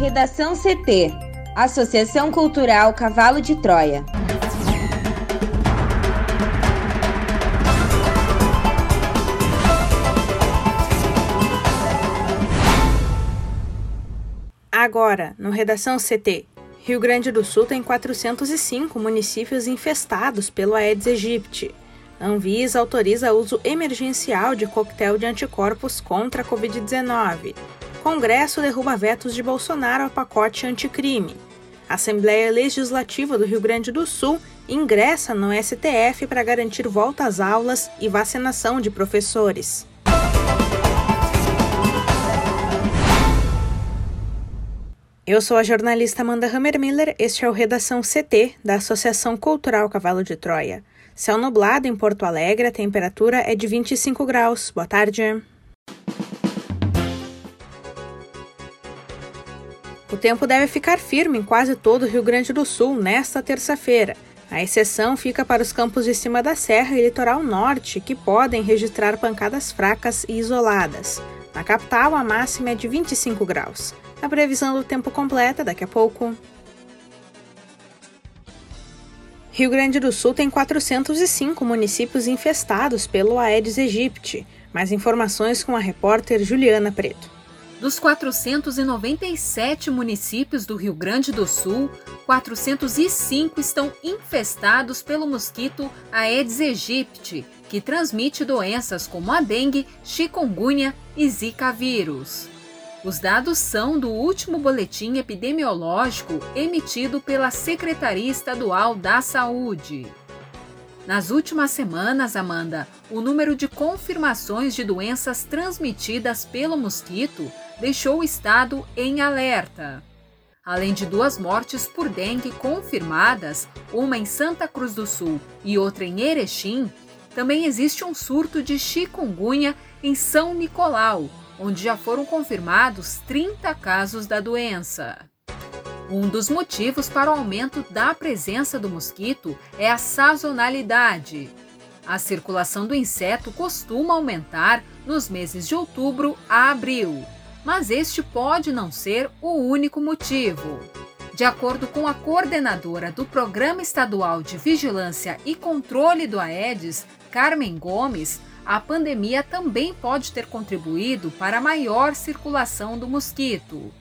Redação CT Associação Cultural Cavalo de Troia. Agora, no Redação CT. Rio Grande do Sul tem 405 municípios infestados pelo Aedes aegypti. Anvisa autoriza uso emergencial de coquetel de anticorpos contra a Covid-19. Congresso derruba vetos de Bolsonaro ao pacote anticrime. Assembleia Legislativa do Rio Grande do Sul ingressa no STF para garantir volta às aulas e vacinação de professores. Eu sou a jornalista Amanda Hammermiller, este é o Redação CT da Associação Cultural Cavalo de Troia. Céu nublado em Porto Alegre, a temperatura é de 25 graus. Boa tarde. O tempo deve ficar firme em quase todo o Rio Grande do Sul nesta terça-feira. A exceção fica para os campos de cima da serra e litoral norte, que podem registrar pancadas fracas e isoladas. Na capital, a máxima é de 25 graus. A previsão do tempo completa daqui a pouco. Rio Grande do Sul tem 405 municípios infestados pelo Aedes aegypti. Mais informações com a repórter Juliana Preto. Dos 497 municípios do Rio Grande do Sul, 405 estão infestados pelo mosquito Aedes aegypti, que transmite doenças como a dengue, chikungunya e zika vírus. Os dados são do último boletim epidemiológico emitido pela Secretaria Estadual da Saúde. Nas últimas semanas, Amanda, o número de confirmações de doenças transmitidas pelo mosquito deixou o estado em alerta. Além de duas mortes por dengue confirmadas, uma em Santa Cruz do Sul e outra em Erechim, também existe um surto de chikungunya em São Nicolau, onde já foram confirmados 30 casos da doença. Um dos motivos para o aumento da presença do mosquito é a sazonalidade. A circulação do inseto costuma aumentar nos meses de outubro a abril, mas este pode não ser o único motivo. De acordo com a coordenadora do Programa Estadual de Vigilância e Controle do Aedes, Carmen Gomes, a pandemia também pode ter contribuído para a maior circulação do mosquito.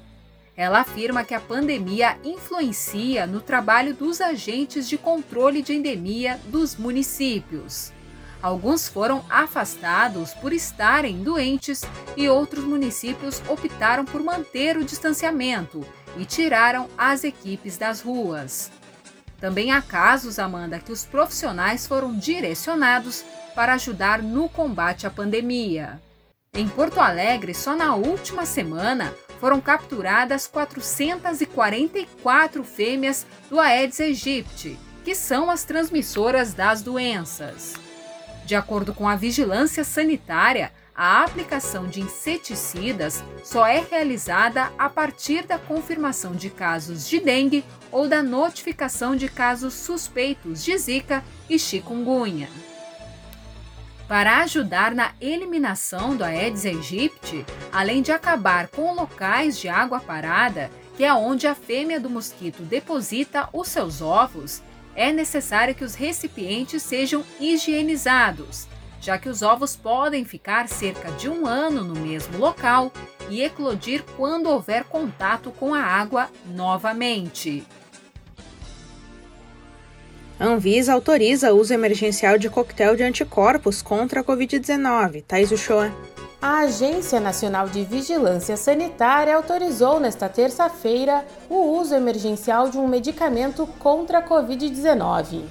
Ela afirma que a pandemia influencia no trabalho dos agentes de controle de endemia dos municípios. Alguns foram afastados por estarem doentes e outros municípios optaram por manter o distanciamento e tiraram as equipes das ruas. Também há casos, Amanda, que os profissionais foram direcionados para ajudar no combate à pandemia. Em Porto Alegre, só na última semana, foram capturadas 444 fêmeas do Aedes aegypti, que são as transmissoras das doenças. De acordo com a vigilância sanitária, a aplicação de inseticidas só é realizada a partir da confirmação de casos de dengue ou da notificação de casos suspeitos de Zika e chikungunya. Para ajudar na eliminação do Aedes aegypti, além de acabar com locais de água parada, que é onde a fêmea do mosquito deposita os seus ovos, é necessário que os recipientes sejam higienizados, já que os ovos podem ficar cerca de um ano no mesmo local e eclodir quando houver contato com a água novamente. A Anvisa autoriza uso emergencial de coquetel de anticorpos contra a Covid-19. Thais Uchoa. A Agência Nacional de Vigilância Sanitária autorizou nesta terça-feira o uso emergencial de um medicamento contra a Covid-19.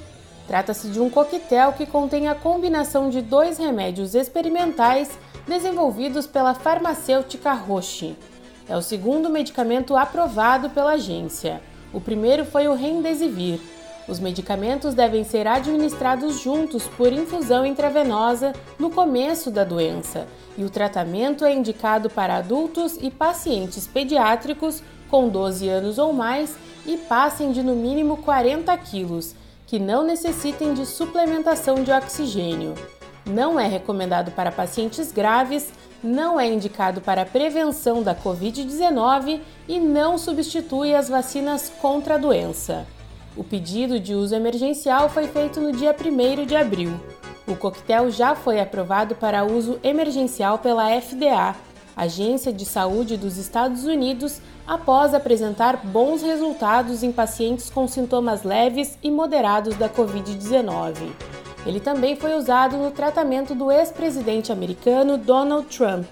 Trata-se de um coquetel que contém a combinação de dois remédios experimentais desenvolvidos pela farmacêutica Roche. É o segundo medicamento aprovado pela agência. O primeiro foi o Remdesivir os medicamentos devem ser administrados juntos por infusão intravenosa no começo da doença, e o tratamento é indicado para adultos e pacientes pediátricos com 12 anos ou mais e passem de no mínimo 40 quilos, que não necessitem de suplementação de oxigênio. Não é recomendado para pacientes graves, não é indicado para a prevenção da Covid-19 e não substitui as vacinas contra a doença. O pedido de uso emergencial foi feito no dia 1 de abril. O coquetel já foi aprovado para uso emergencial pela FDA, Agência de Saúde dos Estados Unidos, após apresentar bons resultados em pacientes com sintomas leves e moderados da Covid-19. Ele também foi usado no tratamento do ex-presidente americano Donald Trump.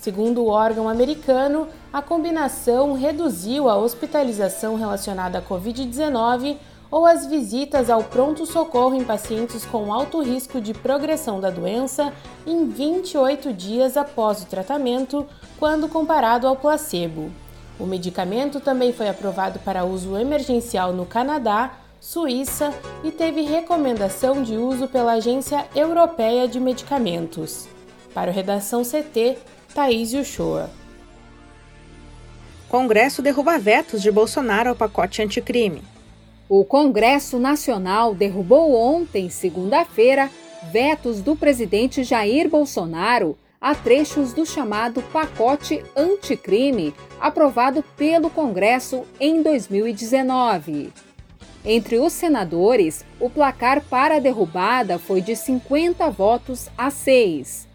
Segundo o órgão americano, a combinação reduziu a hospitalização relacionada à Covid-19 ou as visitas ao pronto-socorro em pacientes com alto risco de progressão da doença em 28 dias após o tratamento, quando comparado ao placebo. O medicamento também foi aprovado para uso emergencial no Canadá, Suíça e teve recomendação de uso pela Agência Europeia de Medicamentos. Para o Redação CT, Thaís Uchoa. Congresso derruba vetos de Bolsonaro ao pacote anticrime. O Congresso Nacional derrubou ontem, segunda-feira, vetos do presidente Jair Bolsonaro a trechos do chamado pacote anticrime aprovado pelo Congresso em 2019. Entre os senadores, o placar para a derrubada foi de 50 votos a 6.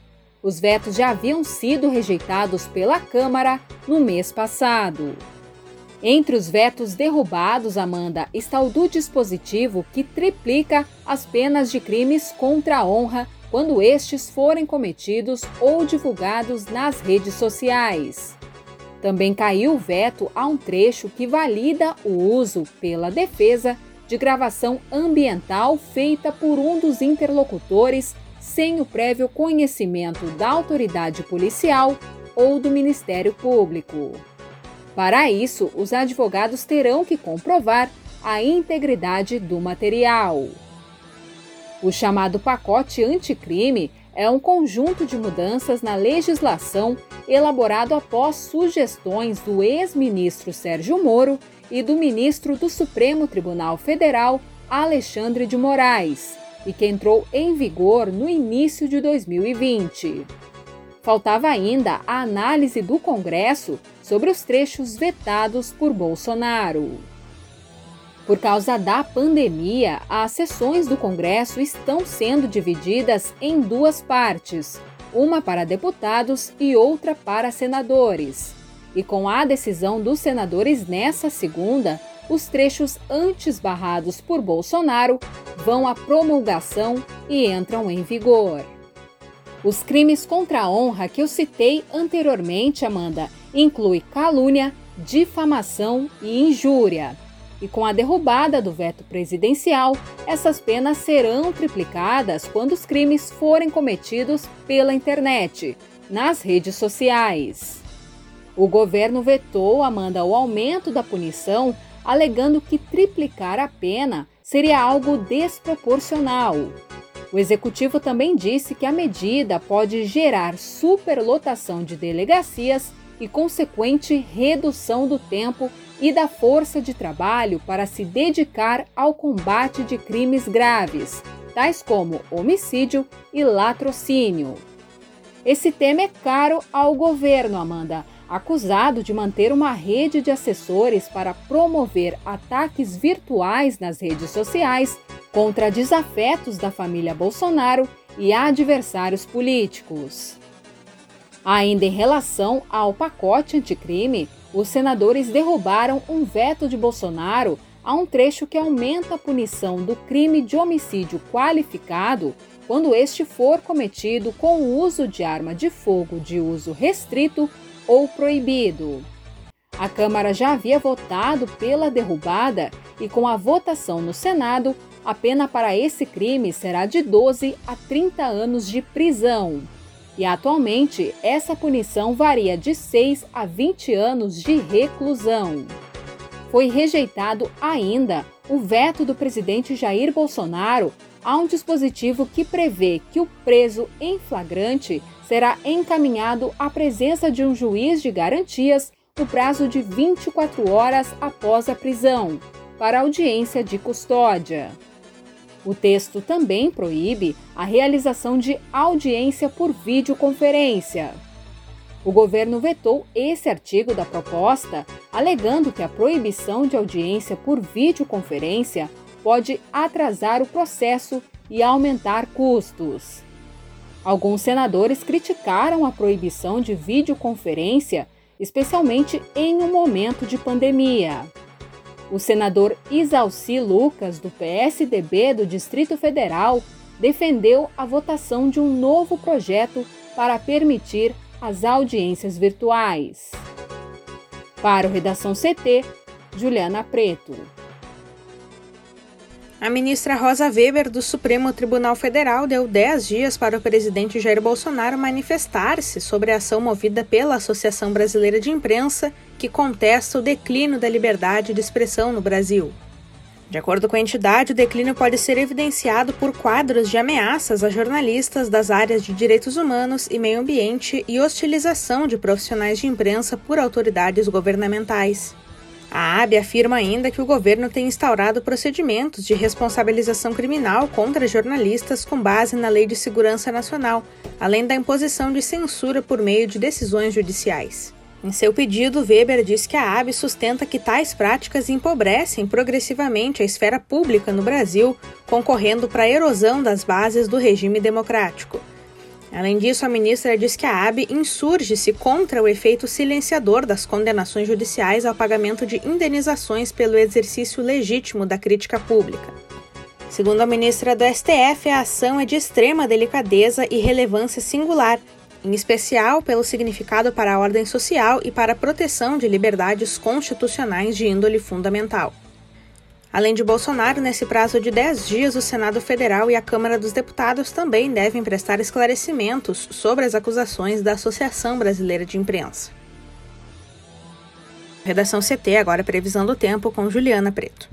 Os vetos já haviam sido rejeitados pela Câmara no mês passado. Entre os vetos derrubados, Amanda, está o do dispositivo que triplica as penas de crimes contra a honra quando estes forem cometidos ou divulgados nas redes sociais. Também caiu o veto a um trecho que valida o uso pela defesa de gravação ambiental feita por um dos interlocutores sem o prévio conhecimento da autoridade policial ou do Ministério Público. Para isso, os advogados terão que comprovar a integridade do material. O chamado pacote anticrime é um conjunto de mudanças na legislação elaborado após sugestões do ex-ministro Sérgio Moro e do ministro do Supremo Tribunal Federal, Alexandre de Moraes, e que entrou em vigor no início de 2020. Faltava ainda a análise do Congresso sobre os trechos vetados por Bolsonaro. Por causa da pandemia, as sessões do Congresso estão sendo divididas em duas partes, uma para deputados e outra para senadores. E com a decisão dos senadores nessa segunda, os trechos antes barrados por Bolsonaro vão à promulgação e entram em vigor. Os crimes contra a honra que eu citei anteriormente, Amanda, inclui calúnia, difamação e injúria. E com a derrubada do veto presidencial, essas penas serão triplicadas quando os crimes forem cometidos pela internet, nas redes sociais. O governo vetou, Amanda, o aumento da punição, alegando que triplicar a pena seria algo desproporcional. O executivo também disse que a medida pode gerar superlotação de delegacias e consequente redução do tempo e da força de trabalho para se dedicar ao combate de crimes graves, tais como homicídio e latrocínio. Esse tema é caro ao governo, Amanda, acusado de manter uma rede de assessores para promover ataques virtuais nas redes sociais contra desafetos da família Bolsonaro e adversários políticos. Ainda em relação ao pacote anticrime, os senadores derrubaram um veto de Bolsonaro a um trecho que aumenta a punição do crime de homicídio qualificado quando este for cometido com o uso de arma de fogo de uso restrito ou proibido. A Câmara já havia votado pela derrubada e, com a votação no Senado, a pena para esse crime será de 12 a 30 anos de prisão. E atualmente, essa punição varia de 6 a 20 anos de reclusão. Foi rejeitado ainda o veto do presidente Jair Bolsonaro a um dispositivo que prevê que o preso em flagrante será encaminhado à presença de um juiz de garantias no prazo de 24 horas após a prisão, para audiência de custódia. O texto também proíbe a realização de audiência por videoconferência. O governo vetou esse artigo da proposta, alegando que a proibição de audiência por videoconferência pode atrasar o processo e aumentar custos. Alguns senadores criticaram a proibição de videoconferência, especialmente em um momento de pandemia. O senador Isalci Lucas, do PSDB do Distrito Federal, defendeu a votação de um novo projeto para permitir as audiências virtuais. Para o Redação CT, Juliana Preto. A ministra Rosa Weber, do Supremo Tribunal Federal, deu 10 dias para o presidente Jair Bolsonaro manifestar-se sobre a ação movida pela Associação Brasileira de Imprensa, que contesta o declínio da liberdade de expressão no Brasil. De acordo com a entidade, o declínio pode ser evidenciado por quadros de ameaças a jornalistas das áreas de direitos humanos e meio ambiente e hostilização de profissionais de imprensa por autoridades governamentais. A AB afirma ainda que o governo tem instaurado procedimentos de responsabilização criminal contra jornalistas com base na Lei de Segurança Nacional, além da imposição de censura por meio de decisões judiciais. Em seu pedido, Weber diz que a AB sustenta que tais práticas empobrecem progressivamente a esfera pública no Brasil, concorrendo para a erosão das bases do regime democrático. Além disso, a ministra diz que a AB insurge-se contra o efeito silenciador das condenações judiciais ao pagamento de indenizações pelo exercício legítimo da crítica pública. Segundo a ministra do STF, a ação é de extrema delicadeza e relevância singular, em especial pelo significado para a ordem social e para a proteção de liberdades constitucionais de índole fundamental. Além de Bolsonaro, nesse prazo de 10 dias, o Senado Federal e a Câmara dos Deputados também devem prestar esclarecimentos sobre as acusações da Associação Brasileira de Imprensa. Redação CT, agora previsão do tempo com Juliana Preto.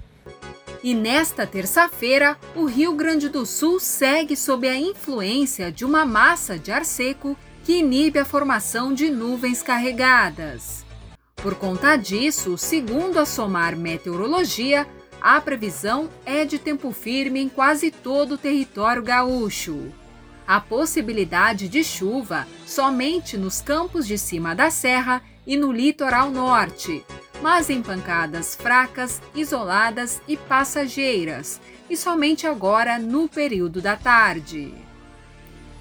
E nesta terça-feira, o Rio Grande do Sul segue sob a influência de uma massa de ar seco que inibe a formação de nuvens carregadas. Por conta disso, segundo a SOMAR Meteorologia, a previsão é de tempo firme em quase todo o território gaúcho. A possibilidade de chuva somente nos campos de cima da serra e no litoral norte, mas em pancadas fracas, isoladas e passageiras, e somente agora no período da tarde.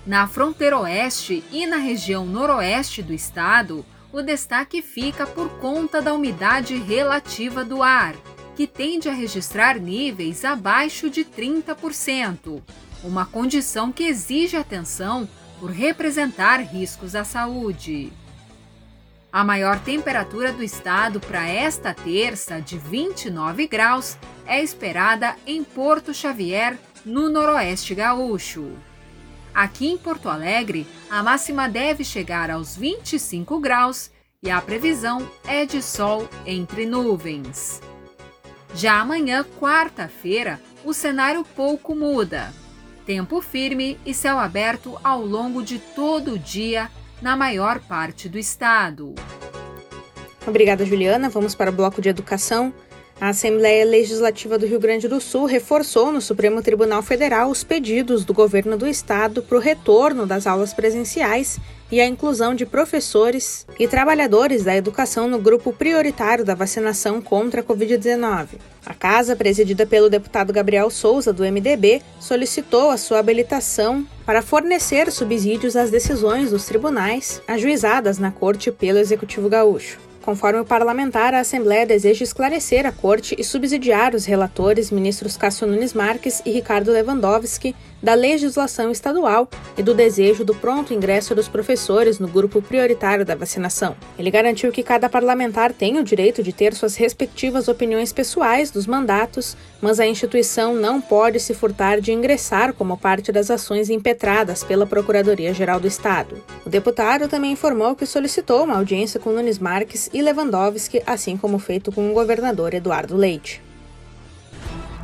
Na fronteira oeste e na região noroeste do estado, o destaque fica por conta da umidade relativa do ar, que tende a registrar níveis abaixo de 30%, uma condição que exige atenção por representar riscos à saúde. A maior temperatura do estado para esta terça, de 29 graus, é esperada em Porto Xavier, no Noroeste Gaúcho. Aqui em Porto Alegre, a máxima deve chegar aos 25 graus e a previsão é de sol entre nuvens. Já amanhã, quarta-feira, o cenário pouco muda. Tempo firme e céu aberto ao longo de todo o dia na maior parte do estado. Obrigada, Juliana. Vamos para o bloco de educação. A Assembleia Legislativa do Rio Grande do Sul reforçou no Supremo Tribunal Federal os pedidos do governo do estado para o retorno das aulas presenciais e a inclusão de professores e trabalhadores da educação no grupo prioritário da vacinação contra a Covid-19. A casa, presidida pelo deputado Gabriel Souza, do MDB, solicitou a sua habilitação para fornecer subsídios às decisões dos tribunais ajuizadas na corte pelo Executivo Gaúcho. Conforme o parlamentar, a Assembleia deseja esclarecer a Corte e subsidiar os relatores, ministros Cássio Nunes Marques e Ricardo Lewandowski, da legislação estadual e do desejo do pronto ingresso dos professores no grupo prioritário da vacinação. Ele garantiu que cada parlamentar tem o direito de ter suas respectivas opiniões pessoais dos mandatos, mas a instituição não pode se furtar de ingressar como parte das ações impetradas pela Procuradoria-Geral do Estado. O deputado também informou que solicitou uma audiência com Nunes Marques e Lewandowski, assim como feito com o governador Eduardo Leite.